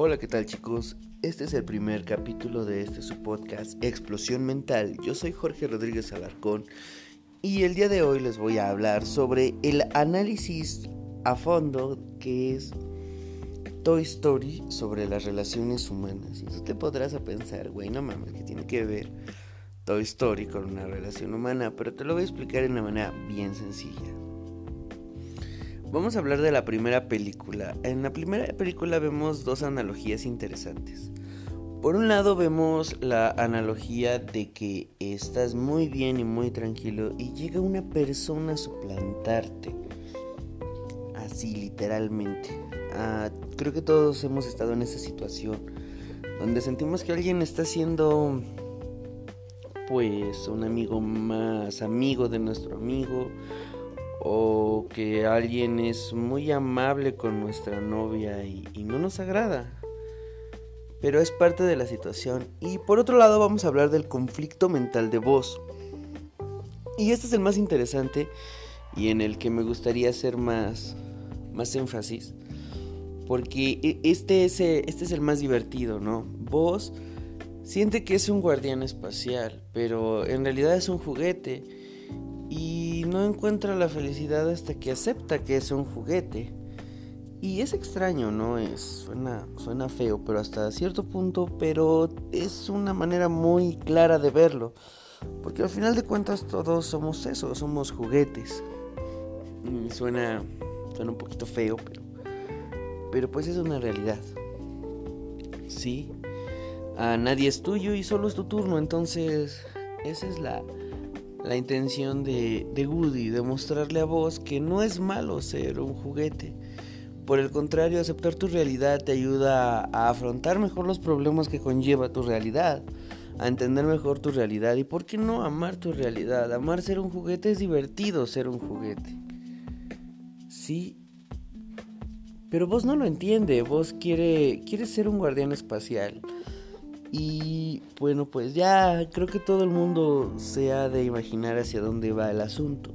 Hola, ¿qué tal chicos? Este es el primer capítulo de este su podcast Explosión Mental. Yo soy Jorge Rodríguez Alarcón y el día de hoy les voy a hablar sobre el análisis a fondo que es Toy Story sobre las relaciones humanas. Y tú te podrás a pensar, güey, no mames, que tiene que ver Toy Story con una relación humana, pero te lo voy a explicar de una manera bien sencilla. Vamos a hablar de la primera película. En la primera película vemos dos analogías interesantes. Por un lado vemos la analogía de que estás muy bien y muy tranquilo y llega una persona a suplantarte. Así literalmente. Ah, creo que todos hemos estado en esa situación donde sentimos que alguien está siendo pues un amigo más amigo de nuestro amigo o que alguien es muy amable con nuestra novia y, no nos agrada. Pero es parte de la situación. Y por otro lado vamos a hablar del conflicto mental de voz. Y este es el más interesante y en el que me gustaría hacer más, más énfasis. Porque e, este es, este es el más divertido, ¿no? Vos siente que es un guardián espacial, pero en realidad es un juguete no encuentra la felicidad hasta que acepta que es un juguete. Y es extraño, ¿no? Es, suena, suena feo, pero hasta cierto punto, pero es una manera muy clara de verlo. Porque al final de cuentas todos somos eso, somos juguetes. Y suena, suena un poquito feo, pero, pero pues es una realidad. Sí, a nadie es tuyo y solo es tu turno, entonces esa es la, la intención de, de Woody, a vos que no es malo ser un juguete. Por el contrario, aceptar tu realidad te ayuda a afrontar mejor los problemas que conlleva tu realidad, a entender mejor tu realidad y por qué no amar tu realidad. Amar ser un juguete es divertido ser un juguete. Sí, pero vos no lo entiende, vos quiere, quieres ser un guardián espacial. Y bueno, pues ya creo que todo el mundo se ha de imaginar hacia dónde va el asunto.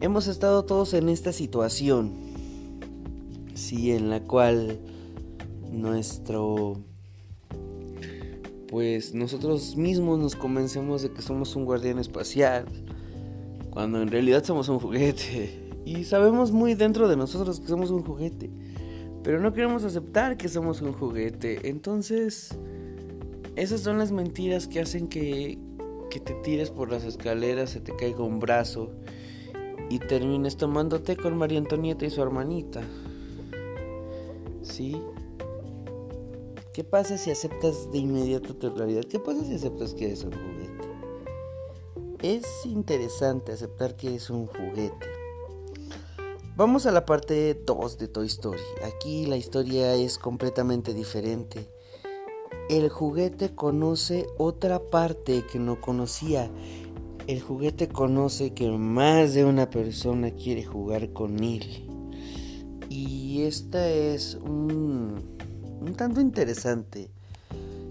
Hemos estado todos en esta situación, sí, en la cual nuestro pues nosotros mismos nos convencemos de que somos un guardián espacial, cuando en realidad somos un juguete. Y sabemos muy dentro de nosotros que somos un juguete, pero no queremos aceptar que somos un juguete. Entonces, esas son las mentiras que hacen que, que te tires por las escaleras, se te caiga un brazo y termines tomándote con María Antonieta y su hermanita. ¿Sí? ¿Qué pasa si aceptas de inmediato tu realidad? ¿Qué pasa si aceptas que es un juguete? Es interesante aceptar que es un juguete. Vamos a la parte 2 de Toy Story. Aquí la historia es completamente diferente el juguete conoce otra parte que no conocía. El juguete conoce que más de una persona quiere jugar con él. Y esta es un, un tanto interesante.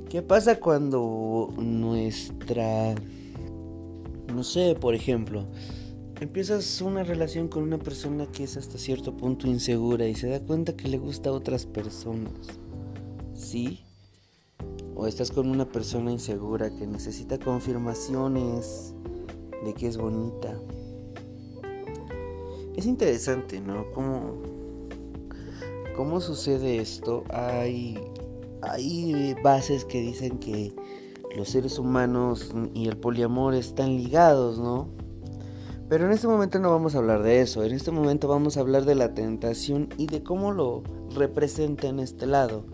¿Qué pasa cuando nuestra... No sé, por ejemplo, empiezas una relación con una persona que es hasta cierto punto insegura y se da cuenta que le gusta a otras personas? ¿Sí? O estás con una persona insegura que necesita confirmaciones de que es bonita. Es interesante, ¿no? ¿Cómo, cómo sucede esto? Hay, hay bases que dicen que los seres humanos y el poliamor están ligados, ¿no? Pero en este momento no vamos a hablar de eso, en este momento vamos a hablar de la tentación y de cómo lo representa en este lado.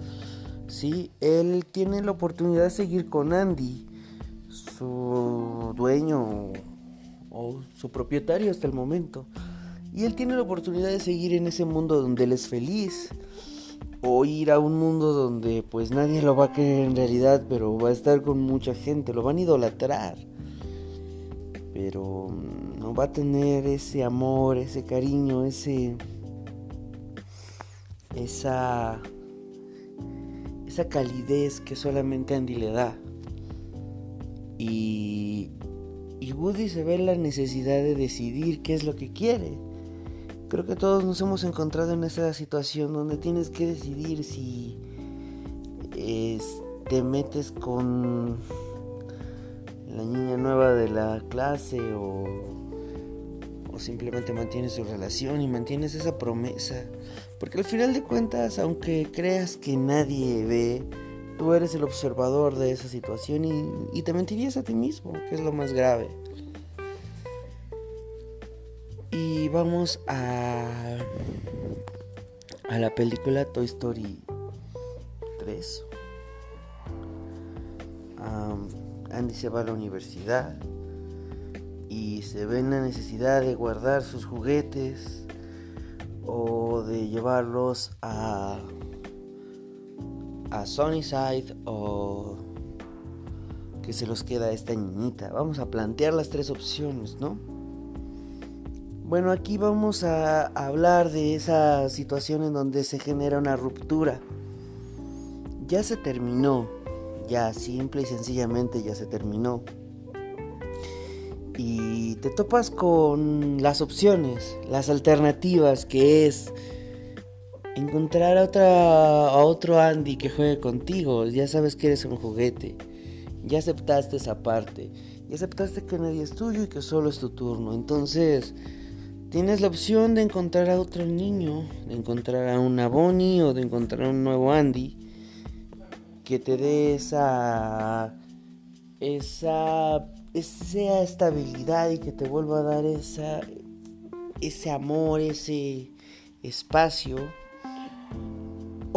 ¿Sí? Él tiene la oportunidad de seguir con Andy, su dueño o su propietario hasta el momento. Y él tiene la oportunidad de seguir en ese mundo donde él es feliz. O ir a un mundo donde pues nadie lo va a querer en realidad, pero va a estar con mucha gente, lo van a idolatrar. Pero no va a tener ese amor, ese cariño, ese... esa esa calidez que solamente Andy le da. Y, y Woody se ve la necesidad de decidir qué es lo que quiere. Creo que todos nos hemos encontrado en esa situación donde tienes que decidir si, te metes con la niña nueva de la clase o, simplemente mantienes su relación y mantienes esa promesa. Porque al final de cuentas, aunque creas que nadie ve, tú eres el observador de esa situación y, y te mentirías a ti mismo, que es lo más grave. Y vamos a, a la película Toy Story 3. Andy se va a la universidad y se ve en la necesidad de guardar sus juguetes o de llevarlos a a Sunnyside o que se los queda a esta niñita. Vamos a plantear las tres opciones, ¿no? Bueno, aquí vamos a hablar de esa situación en donde se genera una ruptura. Ya se terminó, ya simple y sencillamente ya se terminó. Y te topas con las opciones, las alternativas que es encontrar a, otra, a otro Andy que juegue contigo. Ya sabes que eres un juguete. Ya aceptaste esa parte. Ya aceptaste que nadie es tuyo y que solo es tu turno. Entonces, tienes la opción de encontrar a otro niño, de encontrar a una Bonnie o de encontrar a un nuevo Andy que te dé esa esa esa estabilidad y que te vuelva a dar esa ese amor, ese espacio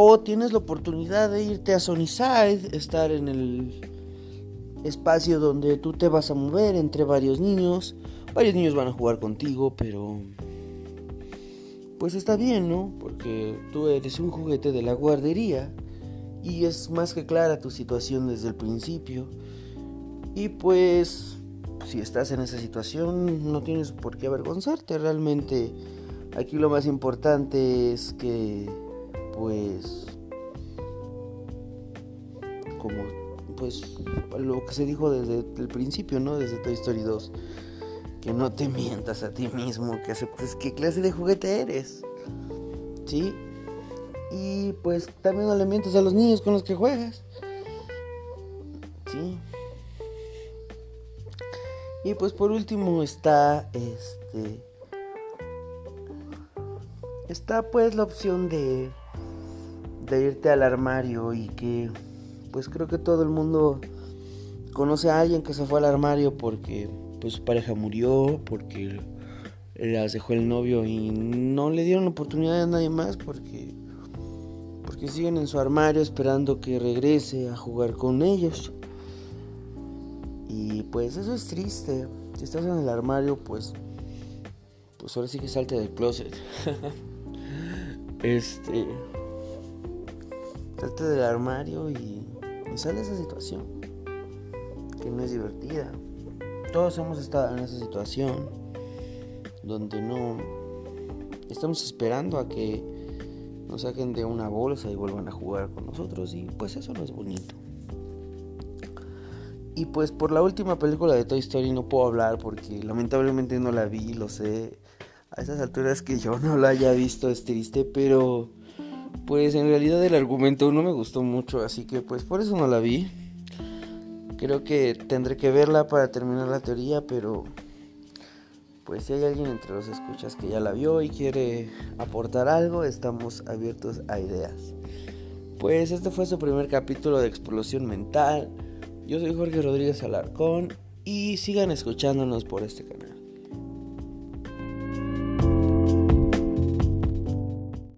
o tienes la oportunidad de irte a Sunnyside, estar en el espacio donde tú te vas a mover entre varios niños. Varios niños van a jugar contigo, pero pues está bien, ¿no? Porque tú eres un juguete de la guardería y es más que clara tu situación desde el principio. Y pues si estás en esa situación no tienes por qué avergonzarte. Realmente aquí lo más importante es que pues como pues lo que se dijo desde el principio, ¿no? Desde Toy Story 2, que no te mientas a ti mismo, que aceptes qué clase de juguete eres. ¿Sí? Y pues también no le mientas a los niños con los que juegas. ¿Sí? Y pues por último está este está pues la opción de de irte al armario y que pues creo que todo el mundo conoce a alguien que se fue al armario porque pues su pareja murió, porque las dejó el novio y no le dieron oportunidad a nadie más porque porque siguen en su armario esperando que regrese a jugar con ellos. Y pues eso es triste. Si estás en el armario, pues pues ahora sí que salte del closet. este Salte del armario y, sale de esa situación. Que no es divertida. Todos hemos estado en esa situación donde no estamos esperando a que nos saquen de una bolsa y vuelvan a jugar con nosotros y pues eso no es bonito. Y pues por la última película de Toy Story no puedo hablar porque lamentablemente no la vi, lo sé. A esas alturas que yo no la haya visto es triste, pero pues en realidad el argumento no me gustó mucho, así que pues por eso no la vi. Creo que tendré que verla para terminar la teoría, pero pues si hay alguien entre los escuchas que ya la vio y quiere aportar algo, estamos abiertos a ideas. Pues este fue su primer capítulo de Explosión Mental. Yo soy Jorge Rodríguez Alarcón y sigan escuchándonos por este canal.